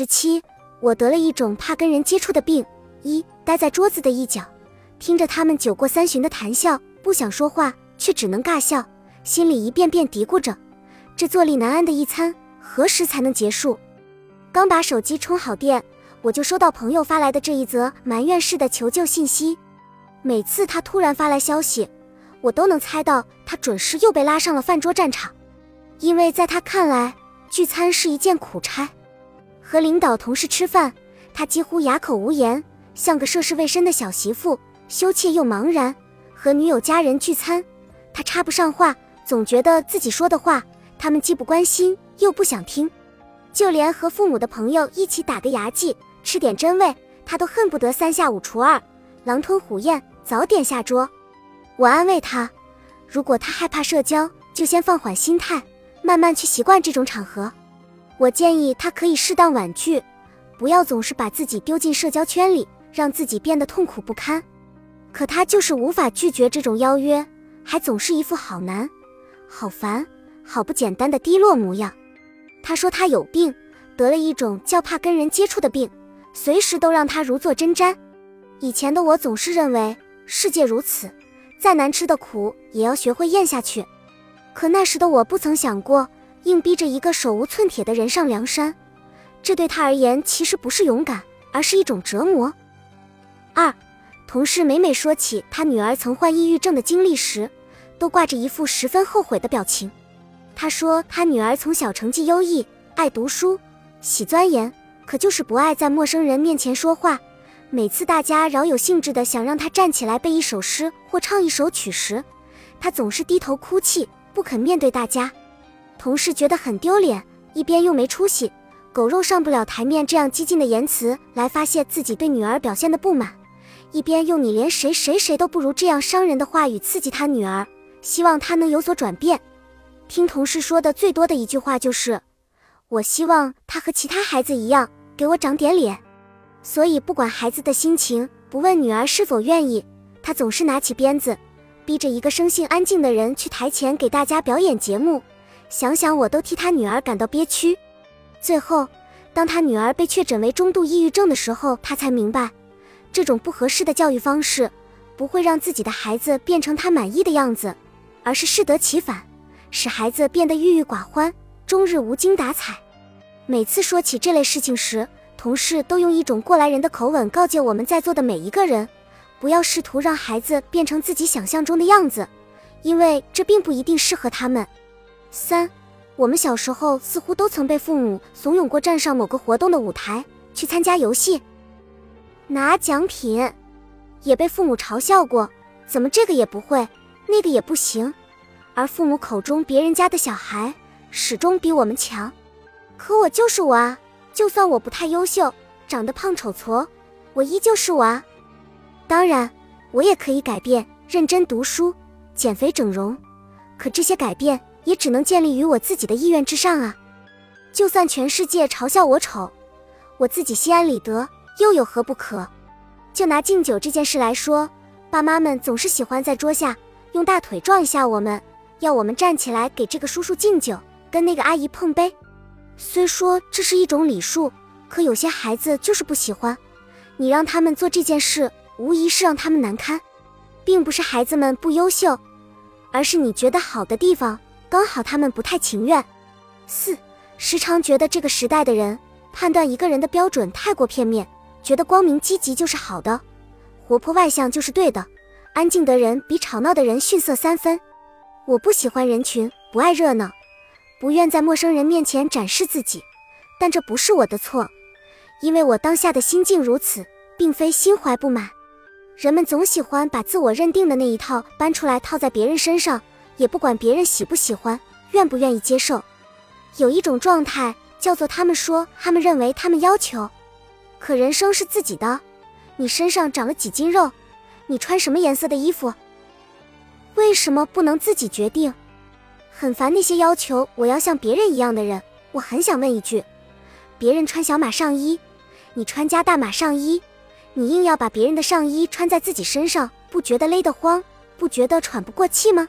时期，我得了一种怕跟人接触的病：一待在桌子的一角，听着他们酒过三巡的谈笑，不想说话，却只能尬笑，心里一遍遍嘀咕着：这坐立难安的一餐何时才能结束？刚把手机充好电，我就收到朋友发来的这一则埋怨式的求救信息。每次他突然发来消息，我都能猜到他准是又被拉上了饭桌战场，因为在他看来，聚餐是一件苦差。和领导同事吃饭，他几乎哑口无言，像个涉世未深的小媳妇，羞怯又茫然。和女友家人聚餐，他插不上话，总觉得自己说的话，他们既不关心又不想听。就连和父母的朋友一起打个牙祭，吃点真味，他都恨不得三下五除二，狼吞虎咽，早点下桌。我安慰他，如果他害怕社交，就先放缓心态，慢慢去习惯这种场合。我建议他可以适当婉拒，不要总是把自己丢进社交圈里，让自己变得痛苦不堪。可他就是无法拒绝这种邀约，还总是一副好难、好烦、好不简单的低落模样。他说他有病，得了一种叫怕跟人接触的病，随时都让他如坐针毡。以前的我总是认为世界如此，再难吃的苦也要学会咽下去。可那时的我不曾想过。硬逼着一个手无寸铁的人上梁山，这对他而言其实不是勇敢，而是一种折磨。二，同事每每说起他女儿曾患抑郁症的经历时，都挂着一副十分后悔的表情。他说他女儿从小成绩优异，爱读书，喜钻研，可就是不爱在陌生人面前说话。每次大家饶有兴致的想让他站起来背一首诗或唱一首曲时，他总是低头哭泣，不肯面对大家。同事觉得很丢脸，一边用没出息、狗肉上不了台面这样激进的言辞来发泄自己对女儿表现的不满，一边用你连谁谁谁都不如这样伤人的话语刺激他女儿，希望她能有所转变。听同事说的最多的一句话就是：“我希望他和其他孩子一样，给我长点脸。”所以不管孩子的心情，不问女儿是否愿意，他总是拿起鞭子，逼着一个生性安静的人去台前给大家表演节目。想想我都替他女儿感到憋屈。最后，当他女儿被确诊为中度抑郁症的时候，他才明白，这种不合适的教育方式不会让自己的孩子变成他满意的样子，而是适得其反，使孩子变得郁郁寡欢，终日无精打采。每次说起这类事情时，同事都用一种过来人的口吻告诫我们在座的每一个人，不要试图让孩子变成自己想象中的样子，因为这并不一定适合他们。三，我们小时候似乎都曾被父母怂恿过站上某个活动的舞台去参加游戏，拿奖品，也被父母嘲笑过，怎么这个也不会，那个也不行，而父母口中别人家的小孩始终比我们强。可我就是我啊，就算我不太优秀，长得胖丑矬，我依旧是我啊。当然，我也可以改变，认真读书，减肥整容，可这些改变。也只能建立于我自己的意愿之上啊！就算全世界嘲笑我丑，我自己心安理得，又有何不可？就拿敬酒这件事来说，爸妈们总是喜欢在桌下用大腿撞一下我们，要我们站起来给这个叔叔敬酒，跟那个阿姨碰杯。虽说这是一种礼数，可有些孩子就是不喜欢。你让他们做这件事，无疑是让他们难堪，并不是孩子们不优秀，而是你觉得好的地方。刚好他们不太情愿。四，时常觉得这个时代的人判断一个人的标准太过片面，觉得光明积极就是好的，活泼外向就是对的，安静的人比吵闹的人逊色三分。我不喜欢人群，不爱热闹，不愿在陌生人面前展示自己，但这不是我的错，因为我当下的心境如此，并非心怀不满。人们总喜欢把自我认定的那一套搬出来套在别人身上。也不管别人喜不喜欢，愿不愿意接受。有一种状态叫做他们说，他们认为，他们要求。可人生是自己的，你身上长了几斤肉，你穿什么颜色的衣服，为什么不能自己决定？很烦那些要求我要像别人一样的人。我很想问一句：别人穿小码上衣，你穿加大码上衣，你硬要把别人的上衣穿在自己身上，不觉得勒得慌，不觉得喘不过气吗？